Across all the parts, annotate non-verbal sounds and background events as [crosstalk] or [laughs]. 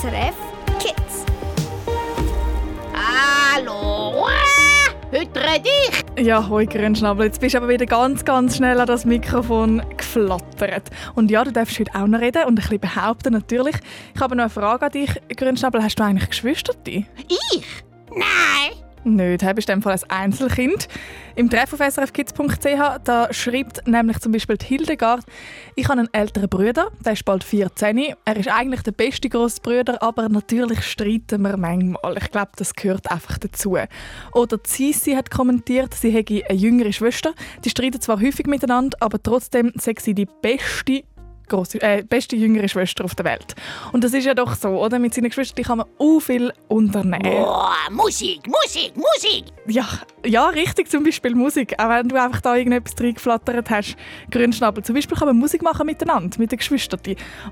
SRF Kids. Hallo! Heute rede ich! Ja, hoi Grünschnabel, jetzt bist du aber wieder ganz, ganz schnell an das Mikrofon geflattert. Und ja, du darfst heute auch noch reden und ein bisschen behaupten natürlich. Ich habe noch eine Frage an dich, Grünschnabel. Hast du eigentlich Geschwister? Ich? Nein! Nicht, du bist in dem Fall ein Einzelkind. Im Treff auf srfkids.ch schreibt nämlich zum Beispiel Hildegard, ich habe einen älteren Bruder, der ist bald 14. Er ist eigentlich der beste Grossbruder, aber natürlich streiten wir manchmal. Ich glaube, das gehört einfach dazu. Oder Sisi hat kommentiert, sie hätte eine jüngere Schwester. Die streiten zwar häufig miteinander, aber trotzdem sei sie die beste grosse, äh, beste jüngere Schwester auf der Welt. Und das ist ja doch so, oder? Mit seinen Geschwistern kann man auch viel unternehmen. Boah, Musik, Musik, Musik! Ja, ja, richtig, zum Beispiel Musik. Auch wenn du einfach da irgendetwas reingeflattert hast, Grünschnabel. Zum Beispiel kann man Musik machen miteinander, mit den Geschwistern.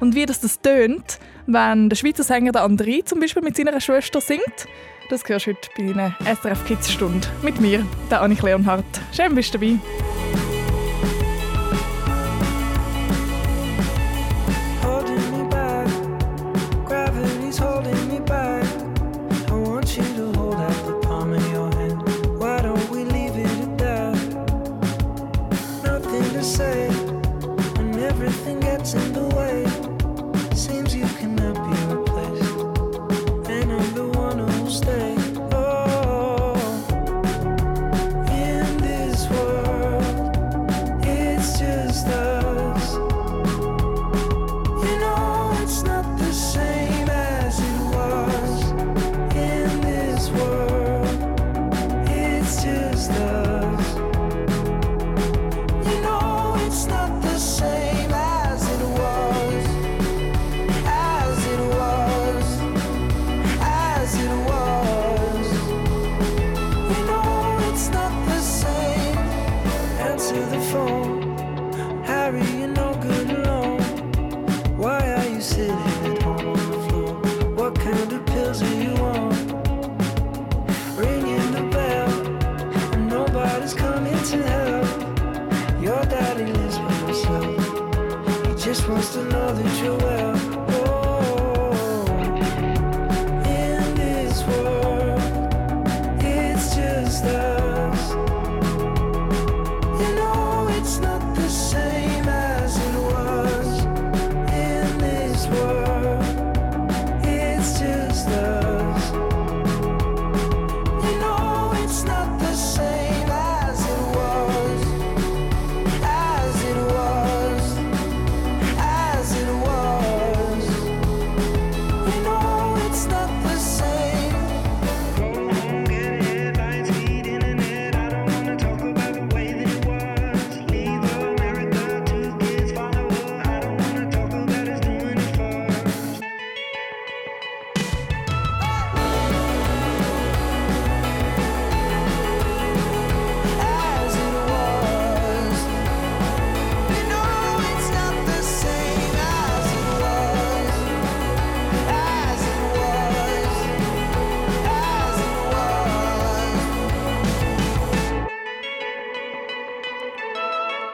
Und wie das, das tönt, wenn der Schweizer Sänger der André zum Beispiel mit seiner Schwester singt, das hörst du heute bei einer SRF Kids Stunde mit mir, der Annik Leonhardt. Schön, bist du dabei.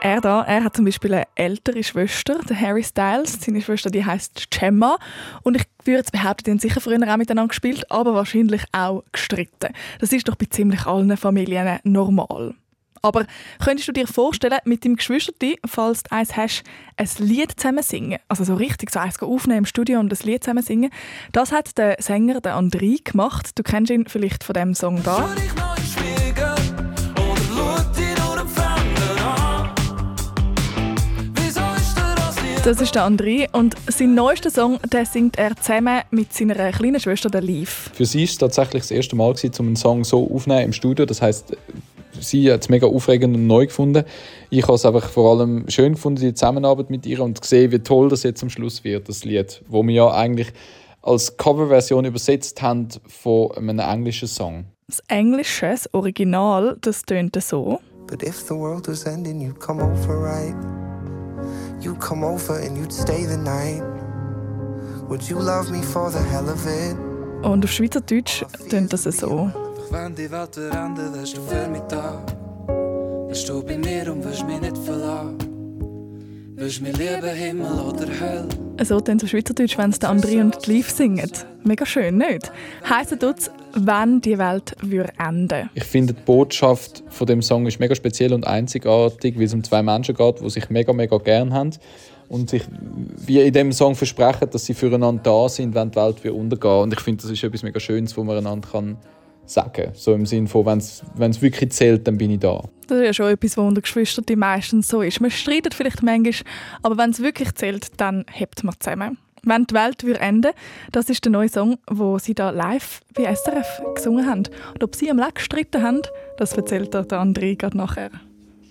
Er da, er hat zum Beispiel eine ältere Schwester, der Harry Styles. Seine Schwester, die heißt Gemma. Und ich würde behaupten, die haben sicher früher auch miteinander gespielt, aber wahrscheinlich auch gestritten. Das ist doch bei ziemlich allen Familien normal. Aber könntest du dir vorstellen, mit deinem Geschwisterti, falls du eins hast, ein Lied zusammen singen? Also so richtig so eins aufnehmen im Studio und ein Lied zusammen singen. Das hat der Sänger, der André, gemacht. Du kennst ihn vielleicht von dem Song da. Das ist der André und sein neuester Song, den singt er zusammen mit seiner kleinen Schwester, der Leaf. Für sie war es tatsächlich das erste Mal, um einen Song so aufzunehmen im Studio. Das heißt, sie hat es mega aufregend und neu gefunden. Ich habe es einfach vor allem schön gefunden, die Zusammenarbeit mit ihr und gesehen, wie toll das jetzt am Schluss wird, das Lied, wo wir ja eigentlich als Coverversion übersetzt haben von einem englischen Song. Das englische, das Original, das tönt so. But if the world was ending, you'd come over right. You'd come over and you'd stay the night. Would you love me for the hell of it? Und auf Schweizerdeutsch tönt das so. Doch wenn die Welt endet, hast du für mich da. Bist du bei mir und wirst mich nicht verlassen. Willst mir lieben, Himmel oder Hölle? So dann so Schweizerdeutsch, wenn es der André und die Liv singen. Mega schön, nicht? Heißt tut's, wenn die Welt würde enden Ich finde, die Botschaft von dem Song ist mega speziell und einzigartig, weil es um zwei Menschen geht, die sich mega, mega gern haben und sich wie in dem Song versprechen, dass sie füreinander da sind, wenn die Welt wieder untergeht. Und ich finde, das ist etwas mega Schönes, wo man einander kann sagen. So im Sinne von, wenn es wirklich zählt, dann bin ich da. Das ist ja schon etwas, was unter Geschwistern meistens so ist. Man streitet vielleicht manchmal, aber wenn es wirklich zählt, dann hebt man zusammen. Wenn die Welt würde enden, das ist der neue Song, wo sie da live bei SRF gesungen haben. Und ob sie am Leck gestritten haben, das erzählt der André gerade nachher.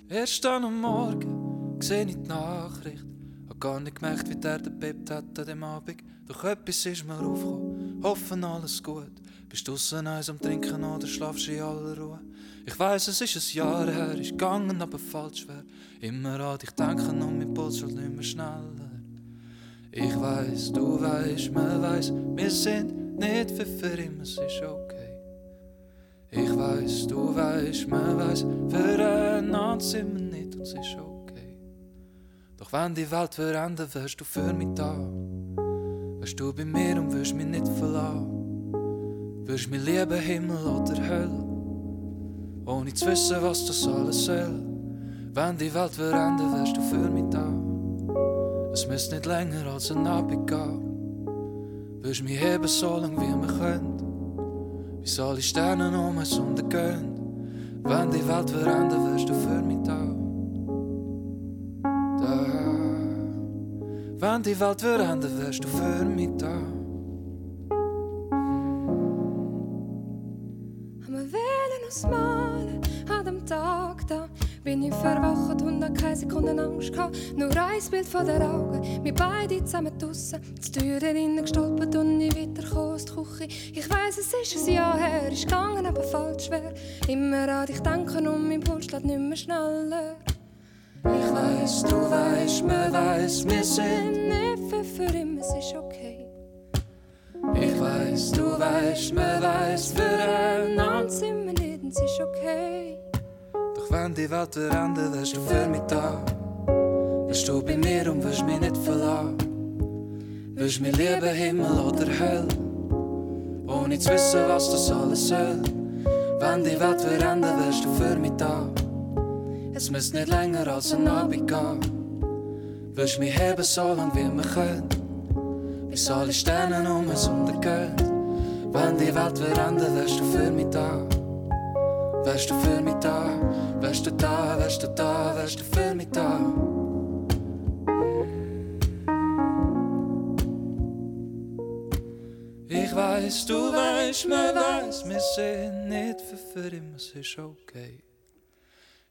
Erst dann am Morgen sehe ich die Nachricht. Hab gar nicht gemerkt, wie der der bebt hat an dem Abend. Doch etwas ist mir aufgekommen, hoffen alles gut. Bist du draussen eins am Trinken oder schlafst in aller Ruhe? Ich weiss, es ist ein Jahr her, ist gegangen, aber falsch wär. Immer an dich denken und mein Puls wird nicht mehr schneller. Ich weiss, du weißt, man weiss, wir sind nicht für, für immer, es ist okay. Ich weiss, du weißt, man weiss, füreinander sind wir nicht und es ist okay. Doch wenn die Welt verändert, wirst du für mich da. Wärst du bei mir und wirst mich nicht verlassen. Wirst mir lieben, Himmel oder Hölle. Ohne zu wissen, was das alles soll. Wenn die Welt verändert, wärst du für mich da. Es müsste nicht länger als ein Abend gehen. Wirst mich heben, so lang wie wir können. Bis alle Sterne um uns untergehen. Wenn die Welt verändert, wärst du für mich da. Da. Wenn die Welt verändert, wärst du für mich da. Uns malen an dem Tag da. Bin ich verwacht und hab keine Sekunde Angst gehabt. Nur ein Bild von der Augen, wir beide zusammen draussen. Die Türe innen gestolpert und nie weitergekommen aus der Küche. Ich weiss, es ist ein Jahr her, ist gegangen, aber falsch schwer. Immer an dich denken und mein Puls schlägt nicht mehr schneller. Ich weiss, du weißt, man weiss, wir sind. Nicht für, für immer, es ist okay. Ich weiss, du weißt, man weiss, füreinander. sind wir und es ist okay. Doch wenn die Welt verändert, wärst du für mich da. Wärst du bei mir und wirst mich nicht verlassen. Wirst mir lieben, Himmel oder Hölle. Ohne zu wissen, was das alles soll. Wenn die Welt verändert, wärst du für mich da. Es müsste nicht länger als ein Abend gehen. Wirst mich heben, so lang wie wir können. Bis alle Sterne um uns untergehen. Wenn die Welt verändert, wärst du für mich da. Wärst du für mich da, wärst du da, wärst du da, wärst du für mich da. Ich weiß, du weißt, man weiß, wir sind nicht für, für immer, es ist okay.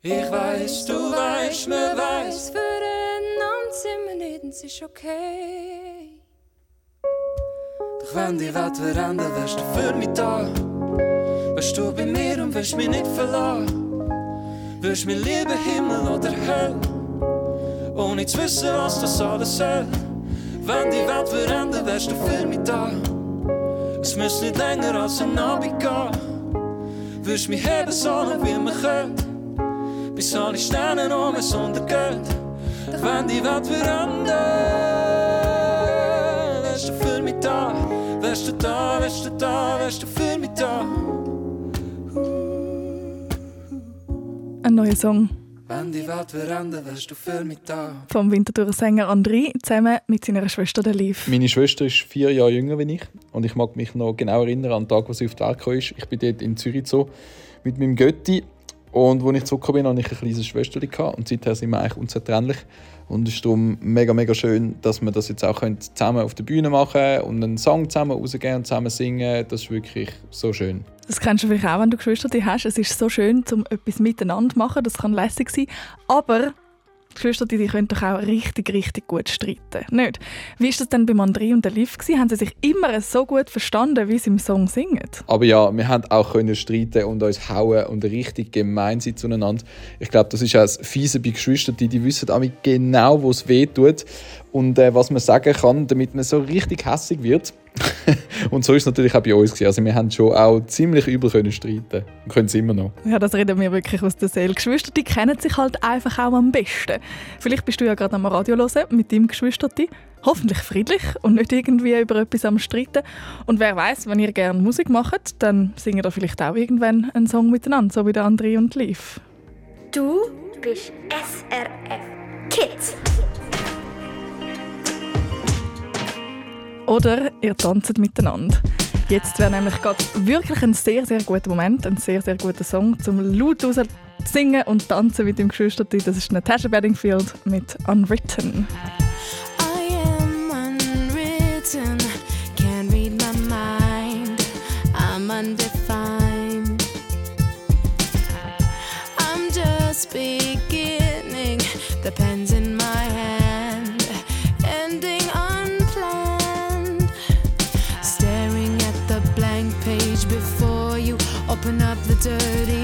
Ich weiß, du weißt, man weiß, Füreinander sind wir nicht, es ist okay. doch wenn die Welt verändert, wärst du für mich da. Wärst du bei mir und wirst mich nicht verlassen. Wirst mir lieben, Himmel oder Hölle. Ohne zu wissen, was das alles soll. Wenn die Welt verändert, wärst du für mich da. Es müsste nicht länger als ein Abend gehen. Wirst mich heben, so lang wie wir können. Bis alle Sterne um uns untergehen. Wenn die Welt verändert, wärst du für mich da. Wärst du da, wärst du da, wärst du für mich da. Ein neuer Song Wenn die Welt verändert, wärst du für mich da. vom Winterthurer Sänger André zusammen mit seiner Schwester der Liv. Meine Schwester ist vier Jahre jünger als ich und ich mag mich noch genau erinnern an den Tag, wo sie auf die Welt kam. Ich bin dort in Zürich so mit meinem Götti und als ich zurückgekommen bin, hatte ich ein kleines Schwesterchen und seither sind wir eigentlich unzertrennlich. Und es ist darum mega, mega schön, dass wir das jetzt auch zusammen auf der Bühne machen können und einen Song zusammen rausgehen und zusammen singen. Das ist wirklich so schön. Das kennst du vielleicht auch, wenn du Geschwister hast. Es ist so schön, um etwas miteinander zu machen. Das kann lässig sein. Aber Geschwister die können doch auch richtig, richtig gut streiten. Nicht? Wie war das denn bei André und der Liv? gewesen? Haben sie sich immer so gut verstanden, wie sie im Song singen? Aber ja, wir haben auch können streiten und uns hauen und richtig gemein sein zueinander. Ich glaube, das ist auch das Fiese bei Geschwistern, die, die wissen auch genau, wo es weh tut und äh, was man sagen kann, damit man so richtig hässig wird. [laughs] und so ist es natürlich auch bei uns. Gewesen. Also wir haben schon auch ziemlich übel können streiten und können es immer noch. Ja, das reden wir wirklich aus der Seele. Geschwister, die kennen sich halt einfach auch am besten. Vielleicht bist du ja gerade am Radio hören mit deinem Geschwister. Hoffentlich friedlich und nicht irgendwie über etwas am Streiten. Und wer weiß, wenn ihr gerne Musik macht, dann singen ihr vielleicht auch irgendwann einen Song miteinander, so wie der André und Liv. Du bist SRF Kids. Oder ihr tanzt miteinander. Jetzt wäre nämlich gerade wirklich ein sehr, sehr guter Moment, ein sehr, sehr guter Song zum laut raus singen und tanzen mit dem Geschwister. Das ist Natasha Bedingfield mit Unwritten. I am unwritten, can't read my mind. I'm undefined. Dirty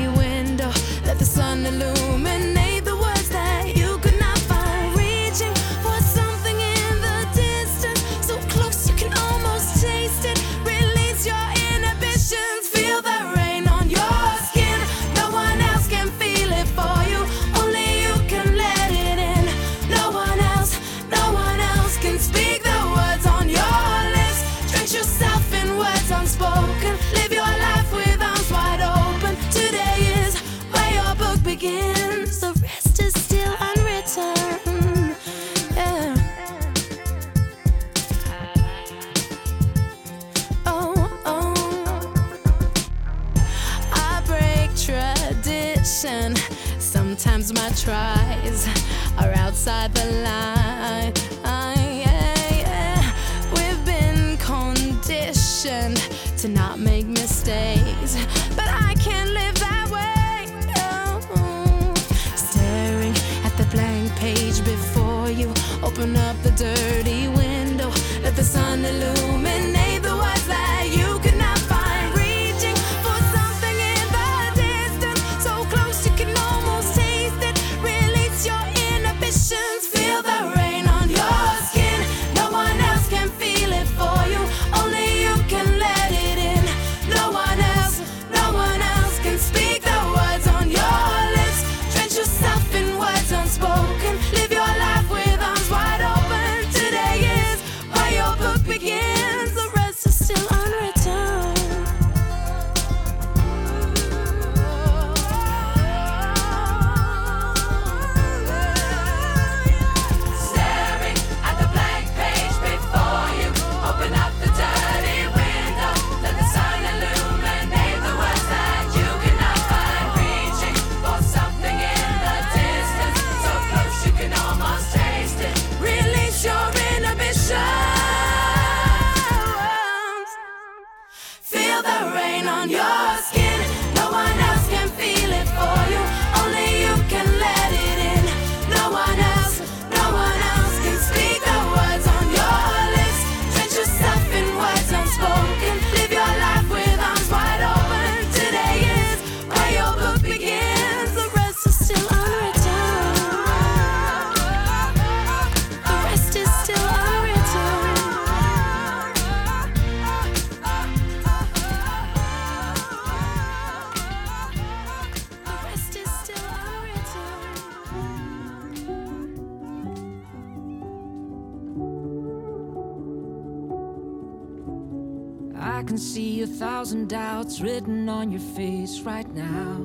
on your face right now.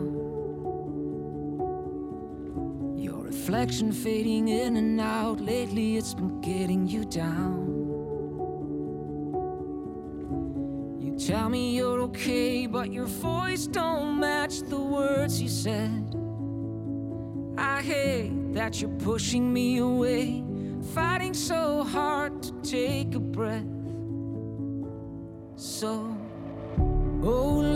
Your reflection fading in and out. Lately, it's been getting you down. You tell me you're okay, but your voice don't match the words you said. I hate that you're pushing me away, fighting so hard to take a breath. So, oh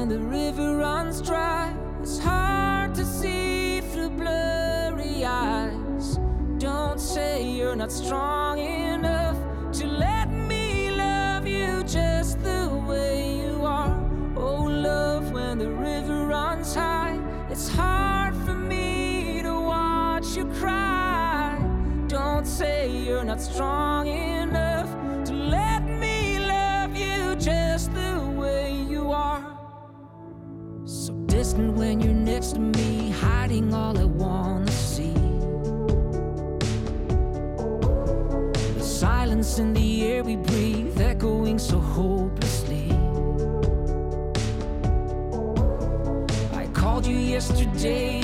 when the river runs dry, it's hard to see through blurry eyes. Don't say you're not strong enough to let me love you just the way you are. Oh love, when the river runs high, it's hard for me to watch you cry. Don't say you're not strong enough J.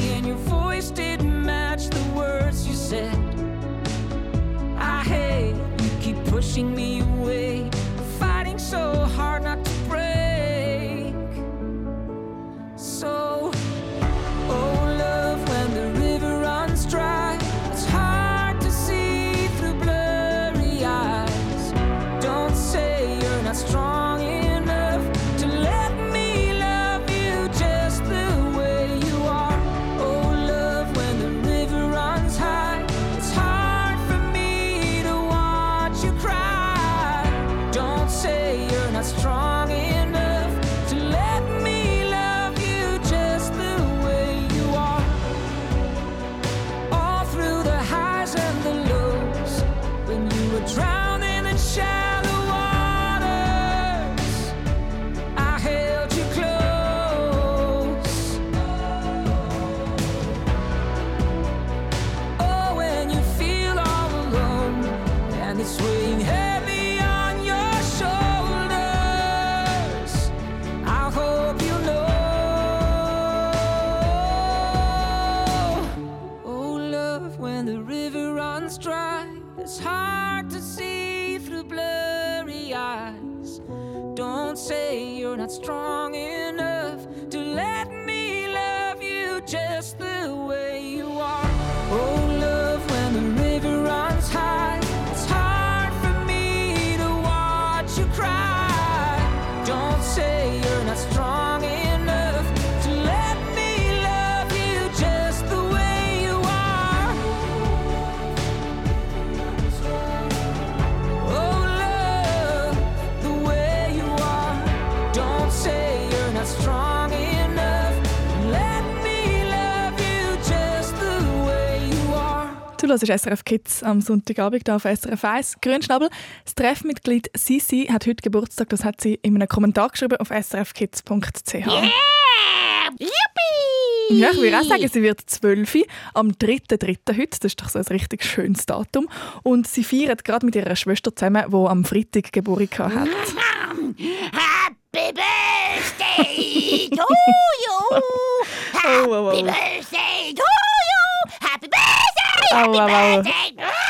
Du hörst SRF Kids am Sonntagabend hier auf SRF 1. Grünschnabel, das Treffmitglied Sisi hat heute Geburtstag. Das hat sie in einem Kommentar geschrieben auf srfkids.ch. Yeah! Yippie! Ja, ich würde auch sagen, sie wird 12 am 3.3. heute. Das ist doch so ein richtig schönes Datum. Und sie feiert gerade mit ihrer Schwester zusammen, die am Freitag Geburtstag hat. Happy birthday to you! [laughs] Happy Oh, oh, oh. birthday birthday! Au, Happy au, au. birthday!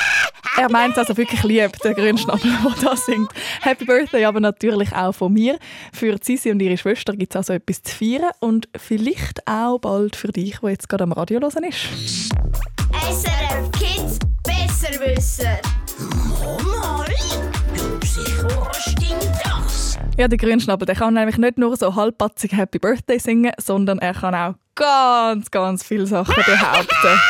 Er meint es also wirklich lieb, der Grünschnabel, der da singt. Happy Birthday aber natürlich auch von mir. Für Sisi und ihre Schwester gibt es also etwas zu feiern und vielleicht auch bald für dich, der jetzt gerade am Radio hören ist. SRF Kids Besserwisser. Mari, du sicher, was stimmt das? Ja, der Grünschnabel, der kann nämlich nicht nur so halbpatzig Happy Birthday singen, sondern er kann auch ganz, ganz viele Sachen behaupten.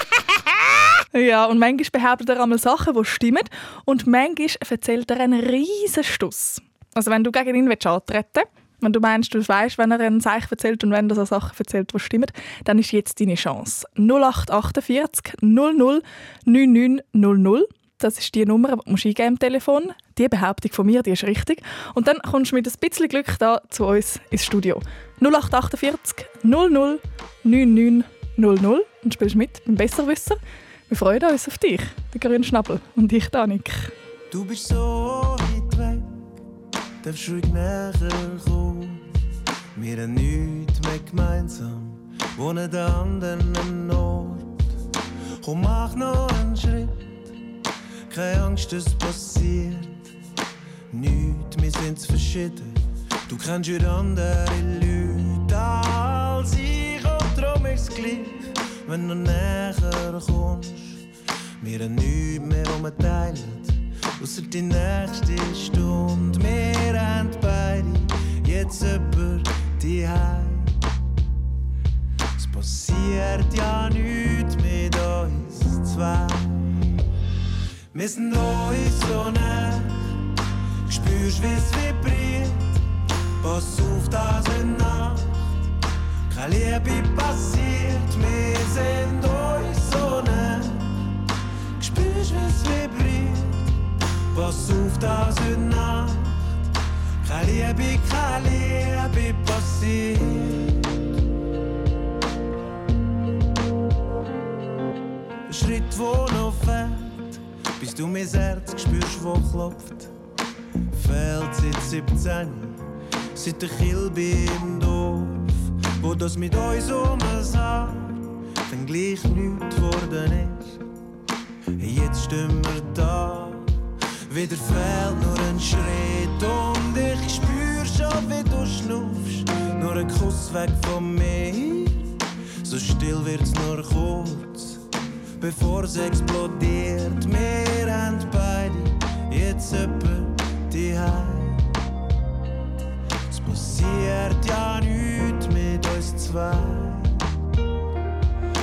Ja, und manchmal behauptet er einmal Sachen, die stimmen und manchmal erzählt er einen riesen Stuss. Also wenn du gegen ihn antreten willst, wenn du meinst, du weißt, wenn er einen Seich erzählt und wenn er so Sachen erzählt, die stimmen, dann ist jetzt deine Chance. 0848 00 9900. Das ist die Nummer, die du eingeben im Telefon. Die Behauptung von mir, die ist richtig. Und dann kommst du mit ein bisschen Glück da zu uns ins Studio. 0848 00 9900 und spielst mit beim Besserwisser. Wir freuen uns auf dich, der grüne Schnabel und ich, Danik. Du bist so weit weg, darfst ruhig näher kommen. Wir haben nichts mehr gemeinsam, wohnen an anderen Ort. Komm, mach noch einen Schritt, keine Angst, es passiert. Nichts, wir sind verschieden. Du kennst ja andere Leute als ich, und darum ist gleich, wenn du näher kommst. Wir haben nichts mehr, was wir teilen, ausser die nächste Stunde. Wir haben beide jetzt über die Heim. Es passiert ja nichts mit uns zwei. Wir sind uns so nah, spürst, es vibriert. Pass auf, das in Nacht, keine Liebe passiert. Wir sind uns so nah, spürst, es vibriert. Pass auf, das in Nacht, keine Liebe, keine Liebe passiert. Ein Schritt, wo noch fehlt, bis du mein Herz spürst, wo klopft. Fällt sitzt 17, seit der Kilbe im wo das mit uns umsah, dann gleich nichts geworden ist. Jetzt stehen wir da, wieder fehlt nur ein Schritt und ich spür schon, wie du schnuffst, nur ein Kuss weg von mir. So still wird's nur kurz, bevor es explodiert. Wir haben beide jetzt jemand die Es passiert ja nichts zwei.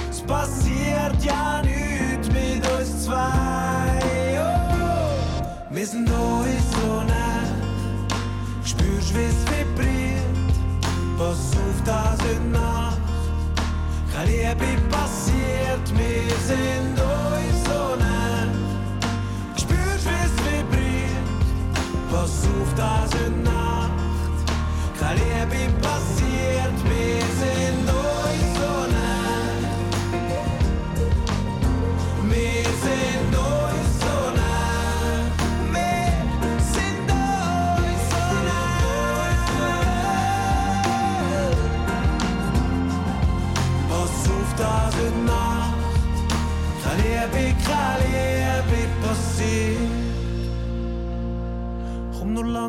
Es passiert ja nichts mit uns zwei. Oh, wir sind uns so nah. Spürst, wie's vibriert. Pass auf, das heute Nacht. Keine Liebe passiert, wir sind uns so nah. Spürst, wie's vibriert. Pass auf, das heute Nacht. Keine Liebe passiert, wir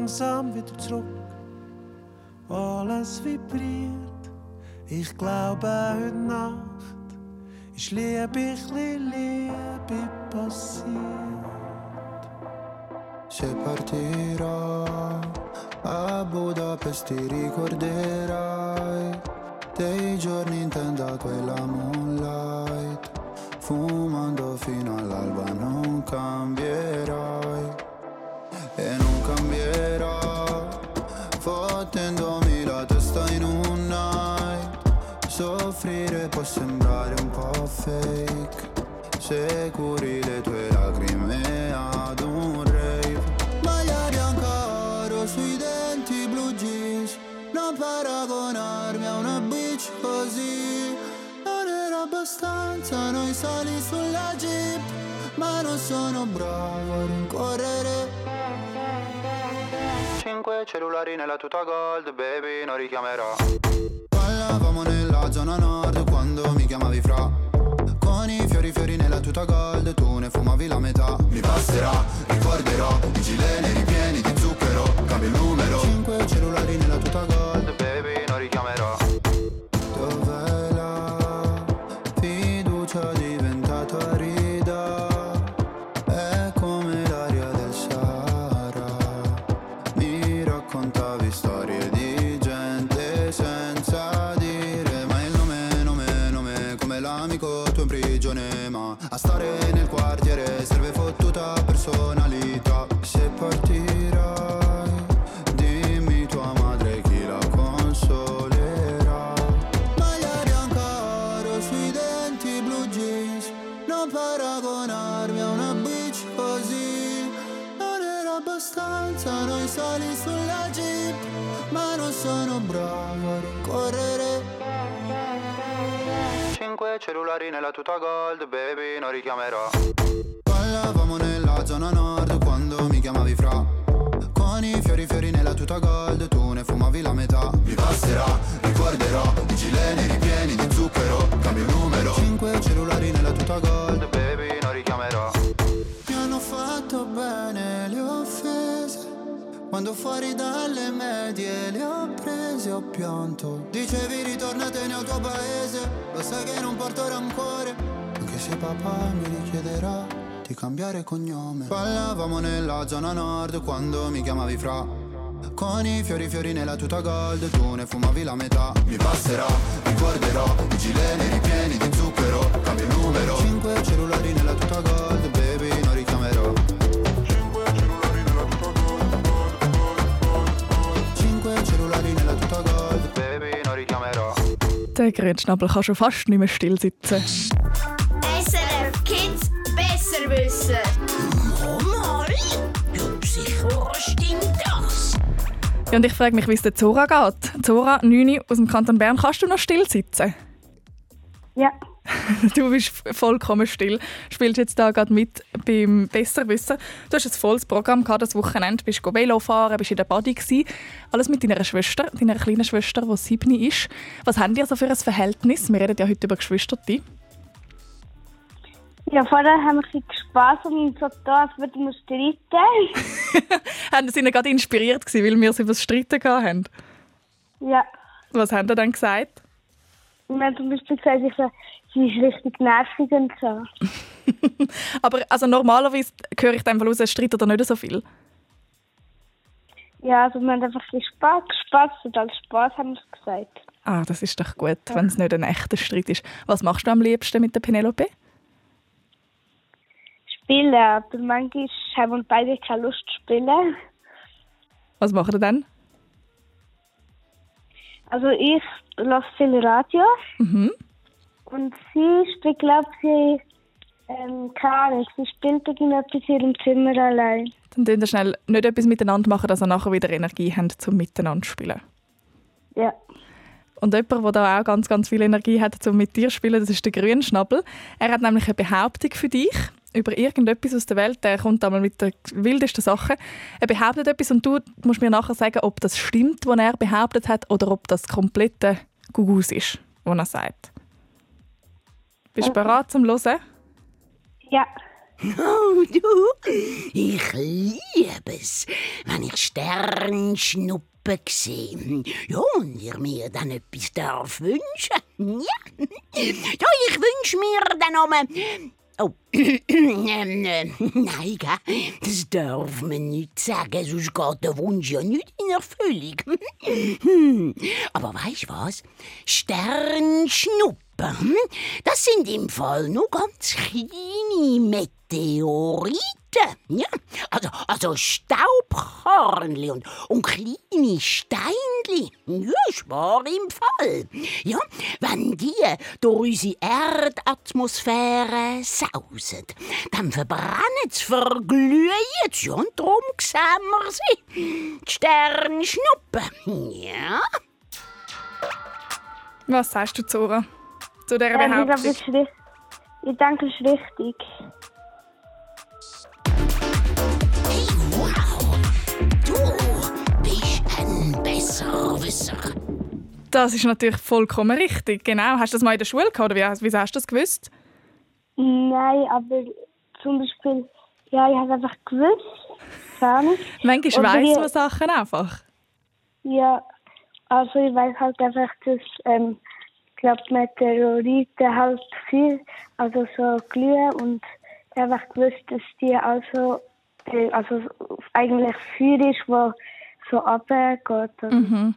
langsam wieder zurück. Alles vibriert. Ich glaube, heute Nacht ist Liebe, Liebe passiert. Se partirò a Budapest ti ricorderai dei giorni in tenda quella moonlight fumando fino all'alba non cambierai e non cambierò fottendomi la testa in un night. Soffrire può sembrare un po' fake se curi le tue lacrime ad un rave. Maglia bianca oro sui denti blu jeans. Non paragonarmi a una bitch così. Non era abbastanza noi sali sulla jeep. Ma non sono bravo a rincorrere Cinque cellulari nella tuta gold, baby, non richiamerò. Ballavamo nella zona nord quando mi chiamavi fra. Con i fiori fiori nella tuta gold, tu ne fumavi la metà. Mi passerà, ricorderò, tuta gold, baby, non richiamerò. Ballavamo nella zona nord quando mi chiamavi fra. Con i fiori fiori nella tuta gold, tu ne fumavi la metà. Mi passerà, ricorderò, i gileni ripieni di zucchero, cambio numero. Cinque cellulari nella tuta gold, baby, non richiamerò. Mi hanno fatto bene le offese. Quando fuori dalle medie le ho prese ho pianto. Dicevi ritornatene al tuo paese. Lo sai che non porto rancore Se papà mi richiederà di cambiare cognome. Ballavamo nella zona nord quando mi chiamavi fra. Con i fiori fiori nella tuta gold Tu ne fumavi la metà. Mi passerà, ricorderò I gileni ripieni di zucchero Cambio numero. Cinque cellulari nella tuta gold Baby non richiamerò. Cinque cellulari nella tuta gold Baby non richiamerò. Der Grünschnabel kann schon fast nicht mehr still sitzen. Ja, und ich frage mich, wie es der Zora geht. Zora, 9 aus dem Kanton Bern, kannst du noch still sitzen? Ja. [laughs] Du bist vollkommen still. Spielst jetzt da gerade mit beim Besserwisser. Du hast ein volles Programm gehabt, das Wochenende. Bist Velo fahren, bist in der Body gewesen. Alles mit deiner Schwester, deiner kleinen Schwester, die sieben ist. Was haben die so für ein Verhältnis? Wir reden ja heute über Geschwister. Ja, vorher haben wir ein Spass und so da, als würden wir streiten. [laughs] haben sie ihnen gerade inspiriert gewesen, weil wir sie über das Streiten hatten? Ja. Was haben sie dann gesagt? Wir haben zum Beispiel gesagt, ich so, sie ist richtig nervig und so. [laughs] Aber also normalerweise höre ich dann raus, es streitet oder nicht so viel? Ja, also wir haben einfach ein Spaß, Spaß und als Spaß haben wir es gesagt. Ah, das ist doch gut, ja. wenn es nicht ein echter Streit ist. Was machst du am liebsten mit der Penelope? Spielen, aber manchmal haben wir beide keine Lust zu spielen. Was macht ihr dann? Also ich lasse viel Radio. Mhm. Und sie spielt, glaube ich, ähm, keine Ahnung, sie spielt irgendetwas in ihrem Zimmer allein. Dann tun wir schnell nicht etwas miteinander machen, dass ihr nachher wieder Energie habt, zum miteinander zu spielen. Ja. Und jemand, der da auch ganz, ganz viel Energie hat, um mit dir zu spielen, das ist der Grünschnabel. Er hat nämlich eine Behauptung für dich über irgendetwas aus der Welt. Der kommt einmal mit den wildesten Sachen. Er behauptet etwas und du musst mir nachher sagen, ob das stimmt, was er behauptet hat, oder ob das komplette Gugus ist, was er sagt. Bist du okay. bereit zum Hören? Ja. Oh, [laughs] du, ich liebe es, wenn ich Sternschnuppen sehe. Ja, und ihr mir dann etwas darf wünschen. Ja, ja ich wünsche mir dann einmal Oh, [coughs] nein, gell? das darf man nicht sagen, sonst geht der Wunsch ja nicht in Erfüllung. [coughs] Aber weißt was? Sternschnuppen, hm? das sind im Fall nur ganz kleine Meteoriten. Ja, also, also Staubkörnli und, und kleine Steinli. Ja, ist wahr im Fall. Ja, wenn die durch unsere Erdatmosphäre sausen, dann verbrennen sie, verglühen sie und darum sehen wir sie. Die Sternschnuppen. Ja. Was sagst du, Zora, zu dieser Behauptung? Ich, ich denke, es ist richtig. Besserwisser. Das ist natürlich vollkommen richtig. Genau. Hast du das mal in der Schule gehabt oder wie, wieso hast du das gewusst? Nein, aber zum Beispiel, ja, ich habe es einfach gewusst. Keine Manchmal weiss man Sachen einfach. Ja, also ich weiß halt einfach, dass ähm, ich glaube, Meteoriten halt viel, also so glühen und ich habe einfach gewusst, dass die also, äh, also eigentlich Feuer ist, wo so runtergeht. Mhm.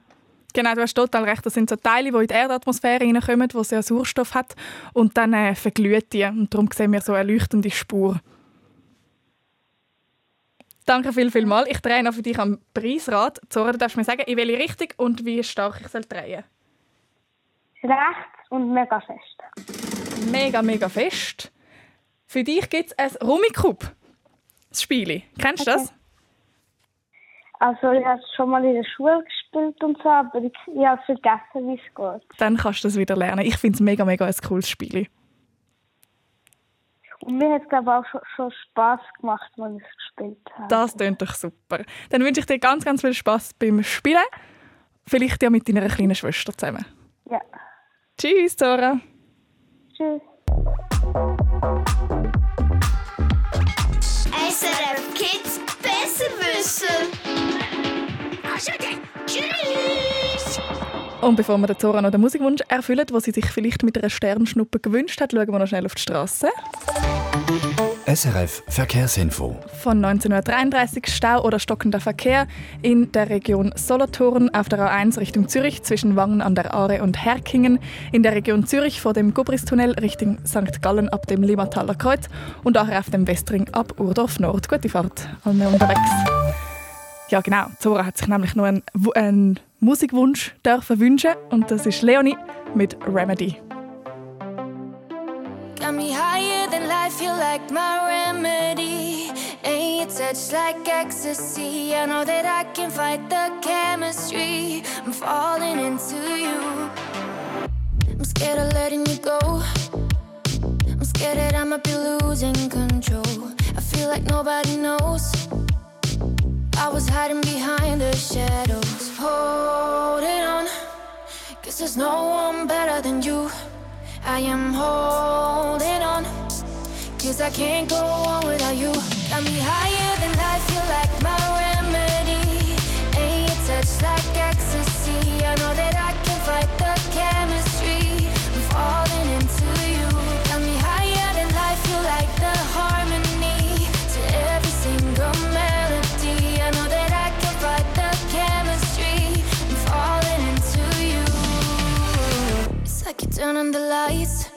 Genau, du hast total recht. Das sind so Teile, die in die Erdatmosphäre reinkommen, wo sehr Sauerstoff hat und dann äh, verglüht die. Und darum sehen wir so eine leuchtende Spur. Danke viel, viel mal. Ich drehe noch für dich am Preisrad. Zora, du darfst mir sagen, in welche Richtung und wie stark ich soll drehen Rechts und mega fest. Mega, mega fest. Für dich gibt es ein Rummikub. Das Spiel. Kennst du okay. das? Also ich habe es schon mal in der Schule gespielt und so, aber ich, ich habe vergessen, wie es geht. Dann kannst du das wieder lernen. Ich finde es mega, mega ein cooles Spiel. Und mir hat es glaube auch schon, schon Spass gemacht, als ich es gespielt habe. Das klingt doch super. Dann wünsche ich dir ganz, ganz viel Spass beim Spielen. Vielleicht ja mit deiner kleinen Schwester zusammen. Ja. Tschüss, Zora. Tschüss. SRF Kids Besserwisser. Tschüss! Und bevor wir Zora noch den Musikwunsch erfüllen, den sie sich vielleicht mit einer Sternschnuppe gewünscht hat, schauen wir noch schnell auf die Straße. SRF Verkehrsinfo. Von 1933 Stau oder stockender Verkehr in der Region Solothurn auf der A1 Richtung Zürich zwischen Wangen an der Aare und Herkingen, in der Region Zürich vor dem Gubristunnel Richtung St. Gallen ab dem Limmataler Kreuz und auch auf dem Westring ab Urdorf Nord. Gute Fahrt, alle unterwegs. Ja, genau. Zora hat sich nämlich nur einen, einen Musikwunsch dürfen wünschen und das ist Leonie mit Remedy. Got me than life, feel like my remedy. Ain't your touch like ecstasy. I know that I can fight the chemistry. I'm falling into you. I'm scared of letting you go. I'm scared that I might be losing control. I feel like nobody knows. I was hiding behind the shadows, holding on. Cause there's no one better than you. I am holding on. Cause I can't go on without you. Got me higher than life, feel like my remedy. Ain't your touch like ecstasy. I know that I can fight the chemistry. I'm falling into you. Got me higher than life, feel like the harmony to every single melody. I know that I can fight the chemistry. I'm falling into you. It's like you turn on the lights.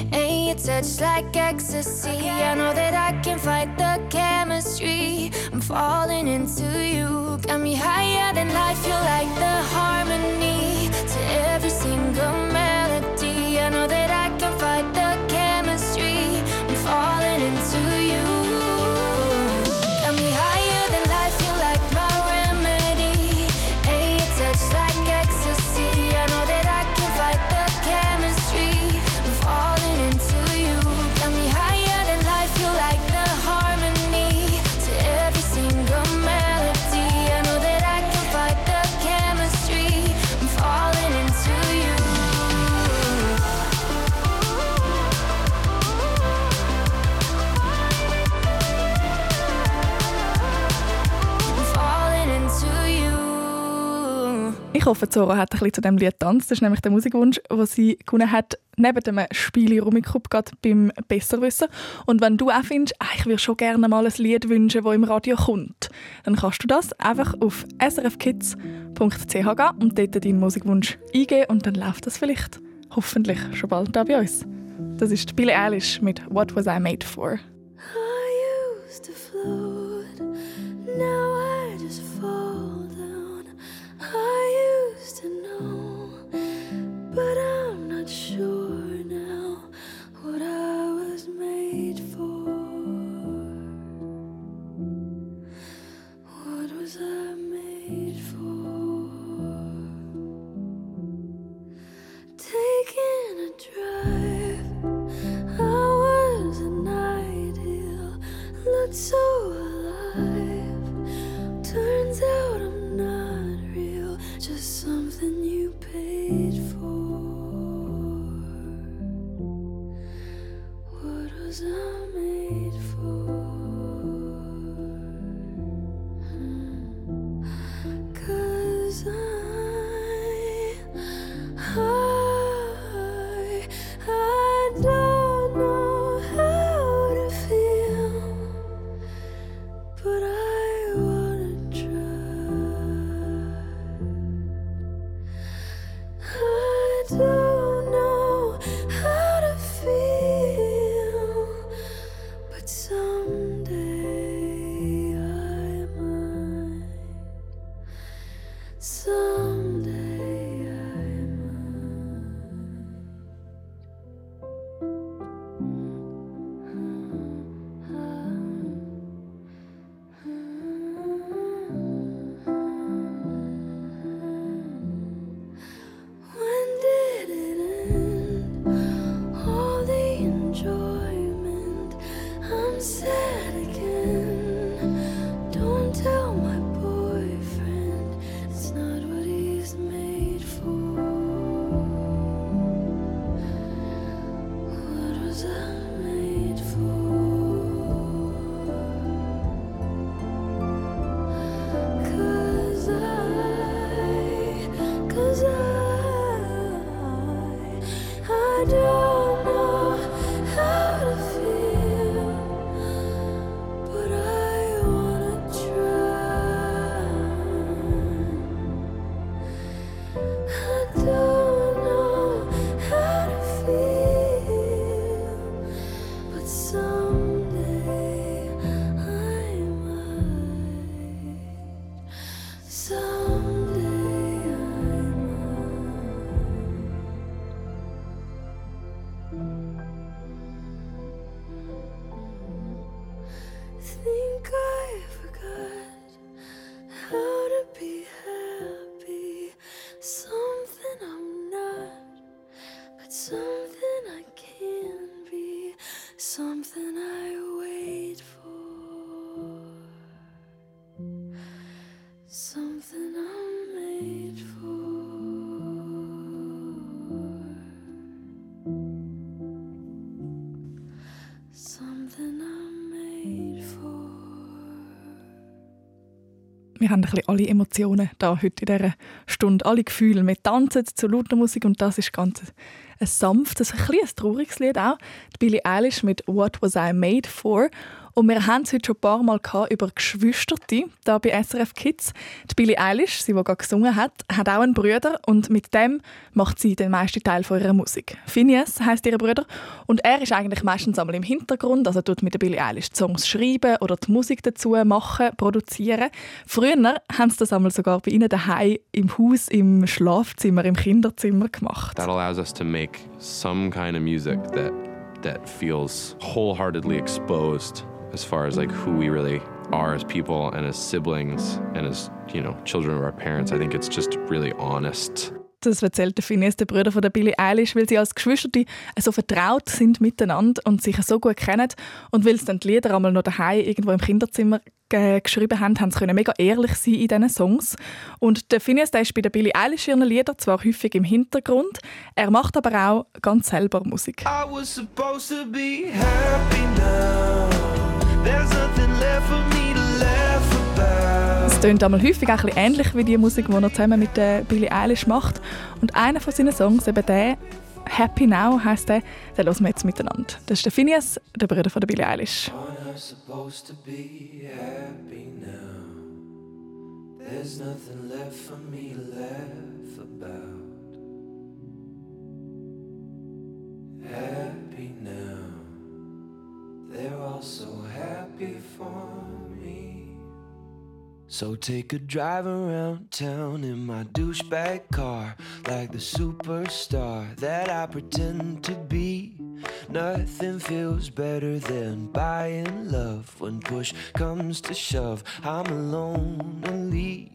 Your touch like ecstasy. I know that I can fight the chemistry. I'm falling into you. Got me higher than life, feel like the harmony to every single melody. I know that I Ich hoffe, Zora hat ein bisschen zu dem Lied getanzt. Das ist nämlich der Musikwunsch, den sie gewonnen hat, neben dem Spiel Rummikub gerade beim Besserwissen. Und wenn du auch findest, ah, ich würde schon gerne mal ein Lied wünschen, das im Radio kommt, dann kannst du das einfach auf srfkids.ch gehen und dort deinen Musikwunsch eingeben und dann läuft das vielleicht hoffentlich schon bald da bei uns. Das ist Billie Eilish mit «What Was I Made For». I used to float, now but I'm not sure now what I was made for. What was I made for? Taking a drive, I was an ideal, looked so alive. Turns out What was Haben ein bisschen alle Emotionen da heute in dieser Stunde, alle Gefühle. Wir tanzen zu lauter Musik und das ist ganz ein sanftes, ein, ein trauriges Lied auch. Billie Eilish mit «What was I made for?» Und wir haben es heute schon ein paar Mal über Geschwisterte, da bei SRF Kids. Die Billie Eilish, die gerade gesungen hat, hat auch einen Bruder und mit dem macht sie den meisten Teil von ihrer Musik. Phineas heißt ihr Bruder und er ist eigentlich meistens einmal im Hintergrund, also tut mit der Billie Eilish die Songs schreiben oder die Musik dazu machen, produzieren. Früher haben sie das einmal sogar bei ihnen daheim im Haus, im Schlafzimmer, im Kinderzimmer gemacht. That allows us to make some kind of music that that feels wholeheartedly exposed as far as like who we really are as people and as siblings and as you know children of our parents. I think it's just really honest. Das erzählt der Phineas, der Bruder von der Billie Eilish, weil sie als Geschwister so vertraut sind miteinander und sich so gut kennen. Und weil sie dann die Lieder einmal noch daheim irgendwo im Kinderzimmer äh, geschrieben haben, haben sie mega ehrlich sein in diesen Songs. Und der Phineas der ist bei der Billie Eilish ihren Lieder zwar häufig im Hintergrund, er macht aber auch ganz selber Musik. I was supposed to be happy now. Es klingt einmal häufig auch ein bisschen ähnlich wie die Musik, die er zusammen mit der Billie Eilish macht. Und einer von seinen Songs, eben der Happy Now heisst der, den hören wir jetzt miteinander. Das ist der Phineas, der Bruder von der Billie Eilish. There's nothing left for me to laugh about. Happy now. They're all so happy for me. So take a drive around town in my douchebag car, like the superstar that I pretend to be. Nothing feels better than buying love when push comes to shove. I'm lonely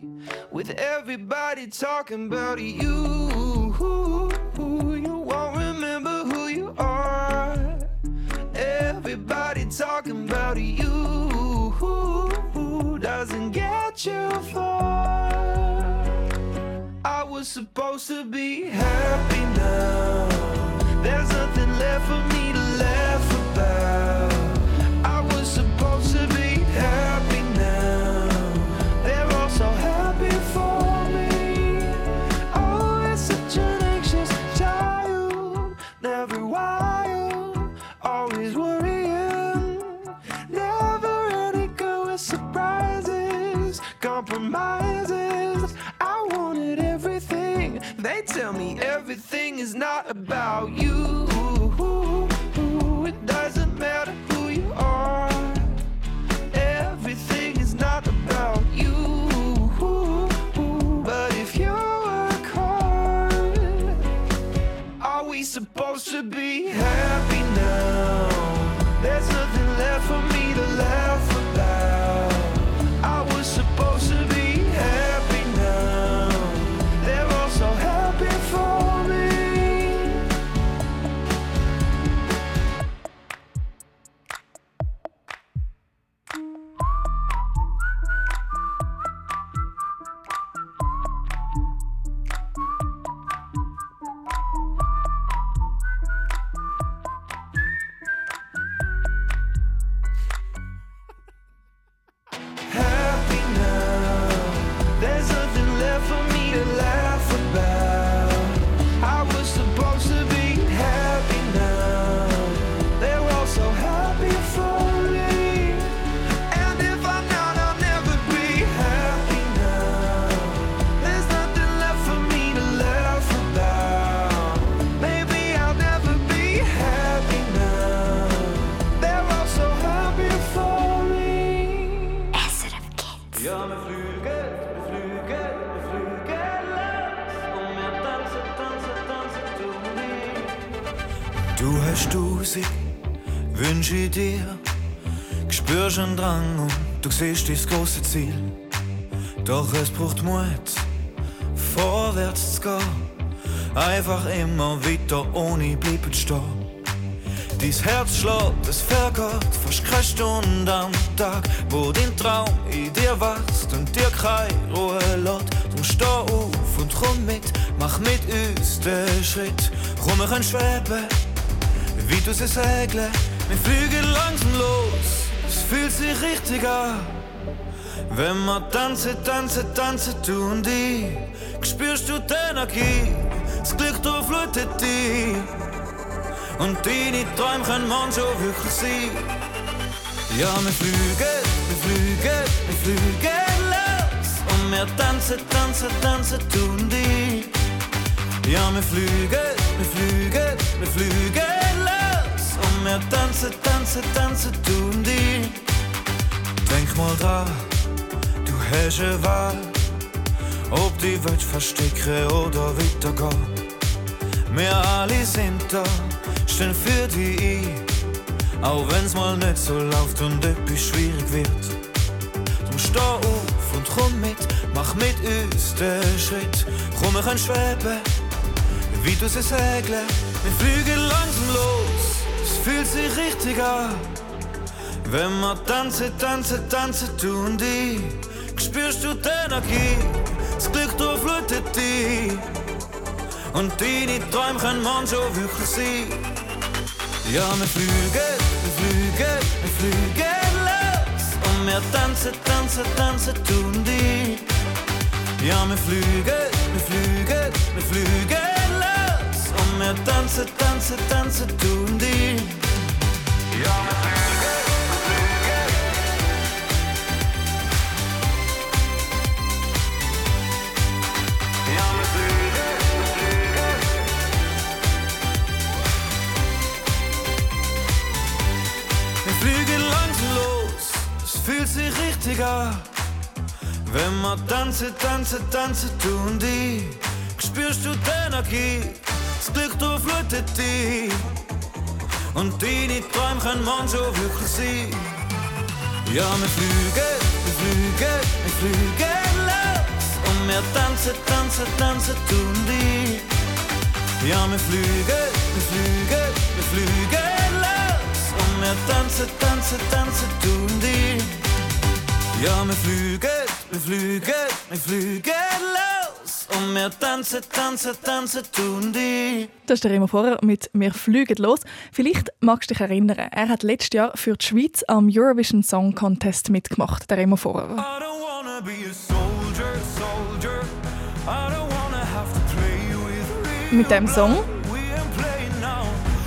with everybody talking about you. You talking about you who doesn't get you far. I was supposed to be happy now. There's nothing left for me to laugh compromises. I wanted everything. They tell me everything is not about you. Ziel. Doch es braucht Mut, vorwärts zu gehen, einfach immer weiter ohne bleiben stehen. Dies Herz schlägt, es vergeht fast keine Stunde am Tag, wo dein Traum in dir wächst und dir keine Ruhe lässt. Drum steh auf und komm mit, mach mit uns den Schritt. Komm, wir können schweben, wie du sie segeln. Wir fliegen langsam los, es fühlt sich richtig an. Wenn wir tanzen, tanzen, tanzen, du und ich, spürst du die Energie, das Glück durchflutet dich. Und deine Träume können manchmal wirklich sein. Ja, wir fliegen, wir fliegen, wir fliegen los. Und wir tanzen, tanzen, tanzen, du und ich. Ja, wir fliegen, wir fliegen, wir fliegen los. Und wir tanzen, tanzen, tanzen, du und ich. Denk mal dran eine Wahl, ob die Welt verstecken oder weitergehen. Wir alle sind da, stehen für die ein, auch wenn's mal nicht so läuft und etwas schwierig wird. Drum steh auf und komm mit, mach mit uns den Schritt. Komm, wir können schweben, wie du sie segeln. Wir fliegen langsam los, es fühlt sich richtig an. Wenn wir tanzen, tanzen, tanzen, du und spürst du die Energie, das Glück durchflutet dich. Und deine Träume können manchmal wirklich sein. Ja, wir fliegen, wir fliegen, wir fliegen los. Und wir tanzen, tanzen, tanzen, tun die. Ja, wir fliegen, wir fliegen, wir fliegen los. Und wir tanzen, tanzen, tanzen, tun die. Ja, wir fliegen. An. Wenn wir tanzen, tanzen, tanzen, tun die, spürst du die Energie, das Glück durchflutet dich. Und deine Träume können manchmal wirklich sein. Ja, wir fliegen, wir fliegen, wir fliegen los. Und wir tanzen, tanzen, tanzen, tun die. Ja, wir fliegen, wir fliegen, wir fliegen los. Und wir tanzen, tanzen, tanzen, tun die. Ja, wir fliegen, wir fliegen, wir fliegen los. Und wir tanzen, tanzen, tanzen, tun die. Das ist der Remo Vorher mit «Wir fliegen los». Vielleicht magst du dich erinnern, er hat letztes Jahr für die Schweiz am Eurovision Song Contest mitgemacht, der Remo Vorher. Mit dem Song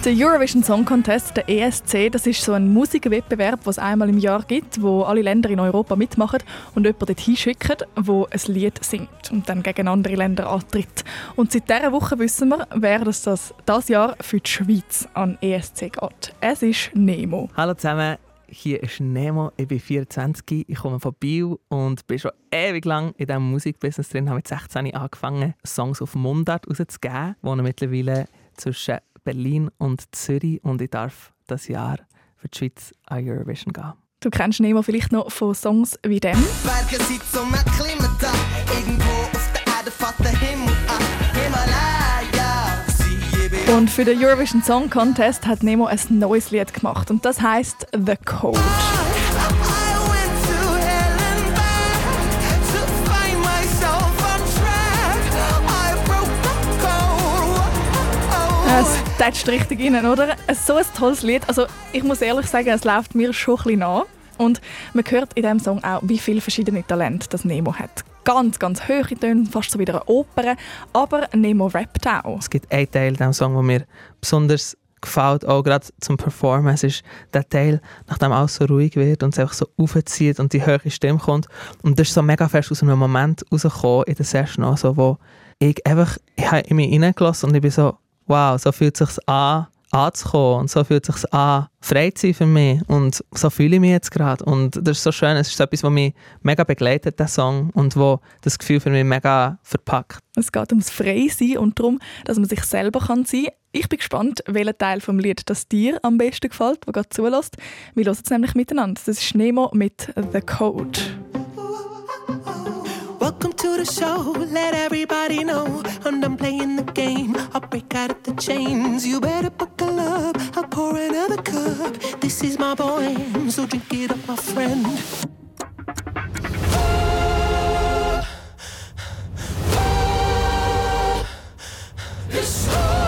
der Eurovision Song Contest, der ESC, das ist so ein Musikwettbewerb, den es einmal im Jahr gibt, wo alle Länder in Europa mitmachen und jemanden dorthin schicken, der ein Lied singt und dann gegen andere Länder antritt. Und seit dieser Woche wissen wir, wer das, das Jahr für die Schweiz an ESC geht. Es ist Nemo. Hallo zusammen, hier ist Nemo, ich bin 24, ich komme von Bio und bin schon ewig lang in diesem Musikbusiness drin. Ich habe mit 16 angefangen, Songs auf Mundart rauszugeben, die mittlerweile zwischen Berlin und Zürich und ich darf das Jahr für die Schweiz an Eurovision gehen. Du kennst Nemo vielleicht noch von Songs wie dem. Berge sind zum Erklimmen da, irgendwo auf der Erde fährt der Himmel an. Himalaya, Und für den Eurovision Song Contest hat Nemo ein neues Lied gemacht und das heißt The Code. Es tätscht richtig rein, oder? So ein tolles Lied. Also ich muss ehrlich sagen, es läuft mir schon ein bisschen nach. Und man hört in diesem Song auch, wie viele verschiedene Talente das Nemo hat. Ganz, ganz hohe Töne, fast so wie eine Oper. Aber Nemo rappt auch. Es gibt einen Teil in diesem Song, der mir besonders gefällt, auch gerade zum Performen. Es ist der Teil, nachdem alles so ruhig wird und es einfach so aufzieht und die hohe Stimme kommt. Und das ist so mega fest aus einem Moment rausgekommen in der Session, also, wo ich einfach ich in mich reingelassen und ich bin so, wow, so fühlt es sich an, anzukommen und so fühlt es sich an, frei zu sein für mich und so fühle ich mich jetzt gerade und das ist so schön, es ist etwas, was mich mega begleitet, der Song und wo das Gefühl für mich mega verpackt. Es geht ums Freisein und darum, dass man sich selber kann sein kann. Ich bin gespannt, welcher Teil vom Lied das dir am besten gefällt, der gerade zulässt. Wir hören es nämlich miteinander. Das ist Nemo mit «The Code». Welcome to the show. Let everybody know I'm done playing the game. I'll break out of the chains. You better buckle up. I'll pour another cup. This is my poem, so drink it up, my friend. This story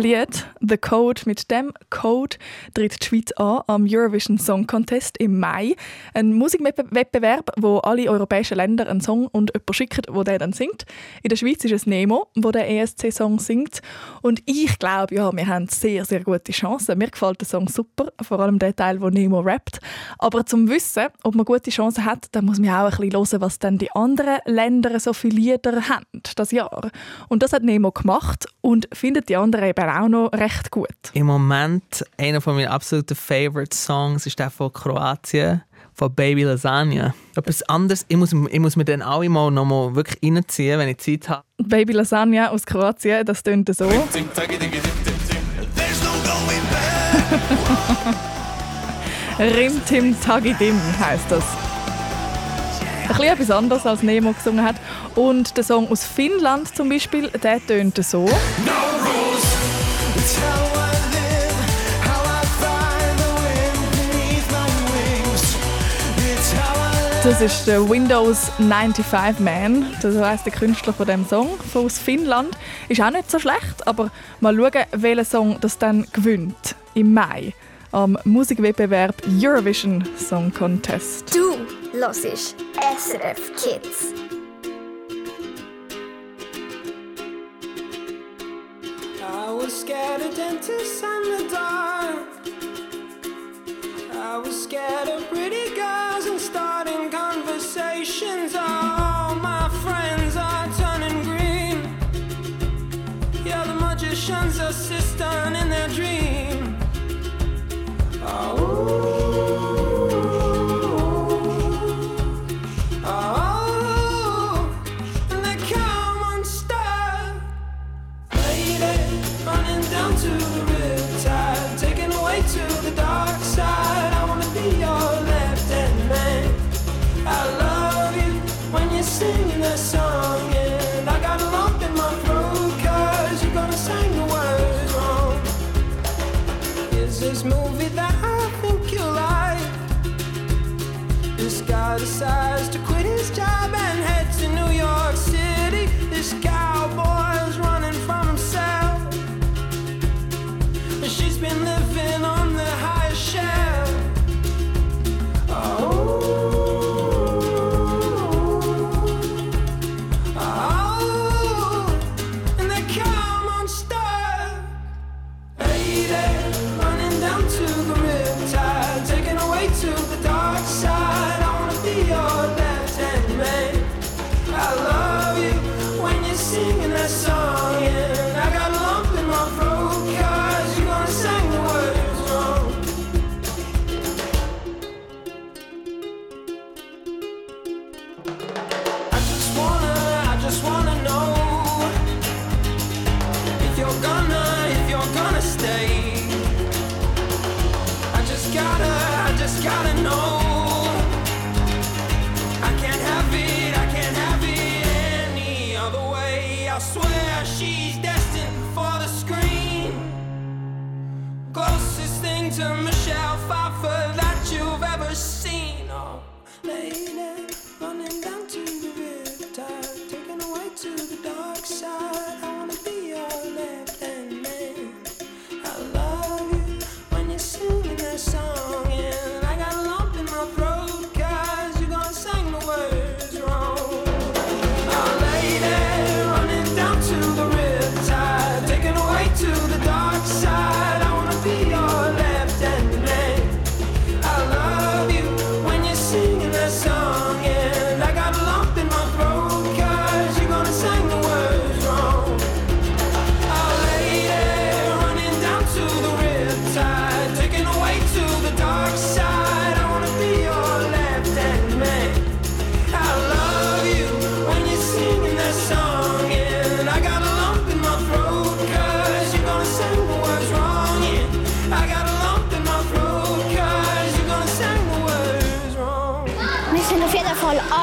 Lied «The Code», mit dem Code tritt die Schweiz an am Eurovision Song Contest im Mai. Ein Musikwettbewerb, wo alle europäischen Länder einen Song und jemanden schicken, der den dann singt. In der Schweiz ist es Nemo, wo der ESC-Song singt. Und ich glaube, ja, wir haben sehr, sehr gute Chancen. Mir gefällt der Song super, vor allem der Teil, wo Nemo rappt. Aber zum Wissen, ob man gute Chancen hat, dann muss man auch ein bisschen hören, was dann die anderen Länder so viele Lieder haben das Jahr. Und das hat Nemo gemacht und findet die anderen eben auch noch recht gut. Im Moment einer von meinen absoluten Favorite Songs ist der von Kroatien, von Baby Lasagna. Etwas anderes, ich muss, ich muss mir den alle mal noch mal wirklich reinziehen, wenn ich Zeit habe. Baby Lasagna aus Kroatien, das tönt so. Rim Tim Tagidim heisst das. Ein bisschen etwas anderes als Nemo gesungen hat. Und der Song aus Finnland zum Beispiel, der tönt so. Das ist der Windows 95 Man, das heisst der Künstler von dem Song von aus Finnland. Ist auch nicht so schlecht, aber mal schauen, welcher Song das dann gewinnt im Mai am Musikwettbewerb Eurovision Song Contest. Du hörst SRF Kids. I was scared of dentists and the dark. I was scared of pretty girls and starting conversations. All my friends are turning green. Yeah, the magician's assistant in their dream. Oh, 啊。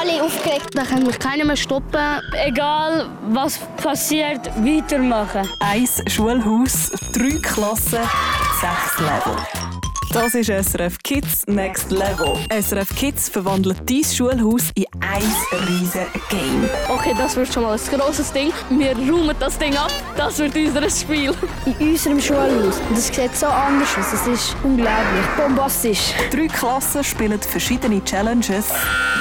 alle aufgeregt. Da kann mich keiner mehr stoppen. Egal, was passiert, weitermachen. Eins Schulhaus, drei Klassen, sechs Level. Das ist SRF Kids Next Level. SRF Kids verwandelt dein Schulhaus in ein riesen Game. Okay, das wird schon mal ein grosses Ding. Wir räumen das Ding ab. Das wird unser Spiel. In unserem Schulhaus. Das sieht so anders aus. Es ist unglaublich. Bombastisch. Drei Klassen spielen verschiedene Challenges.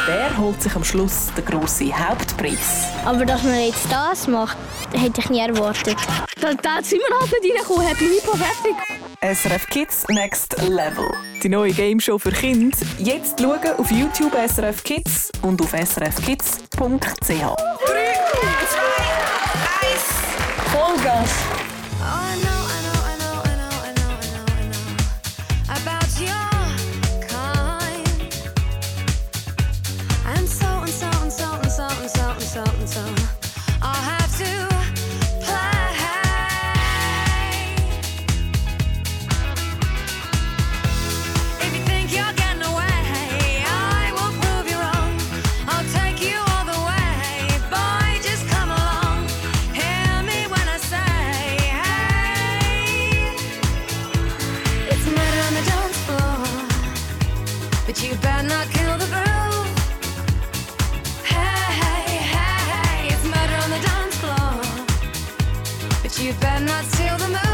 Wer holt sich am Schluss den grossen Hauptpreis? Aber dass man jetzt das macht, hätte ich nie erwartet. Da, da sind wir halt nicht reingekommen, hat mich nicht perfekt. SRF Kids Next Level. Die neue Gameshow für Kinder. Jetzt schauen auf YouTube SRF Kids und auf srfkids.ch. 3, 2, 1, Vollgas! Oh no. You better not steal the moon.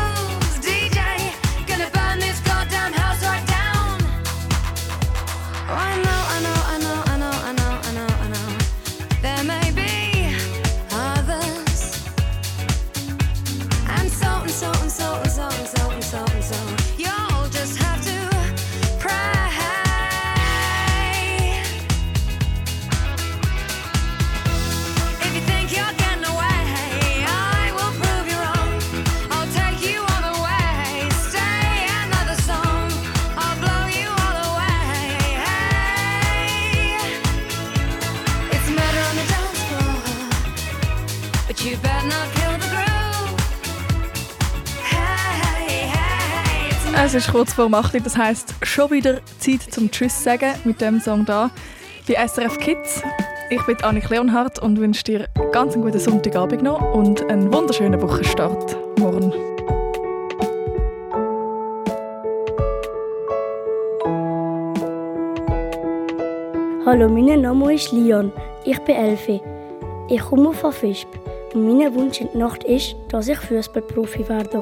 es ist kurz vor 8 Uhr, das heisst schon wieder Zeit zum Tschüss sagen mit dem Song da bei SRF Kids. Ich bin Annik Leonhardt und wünsche dir ganz einen guten Sonntagabend noch und einen wunderschönen Wochenstart morgen. Hallo, mein Name ist Leon. Ich bin Elfi. Ich komme von Fischb. Und mein Wunsch in der Nacht ist, dass ich Fußballprofi werde.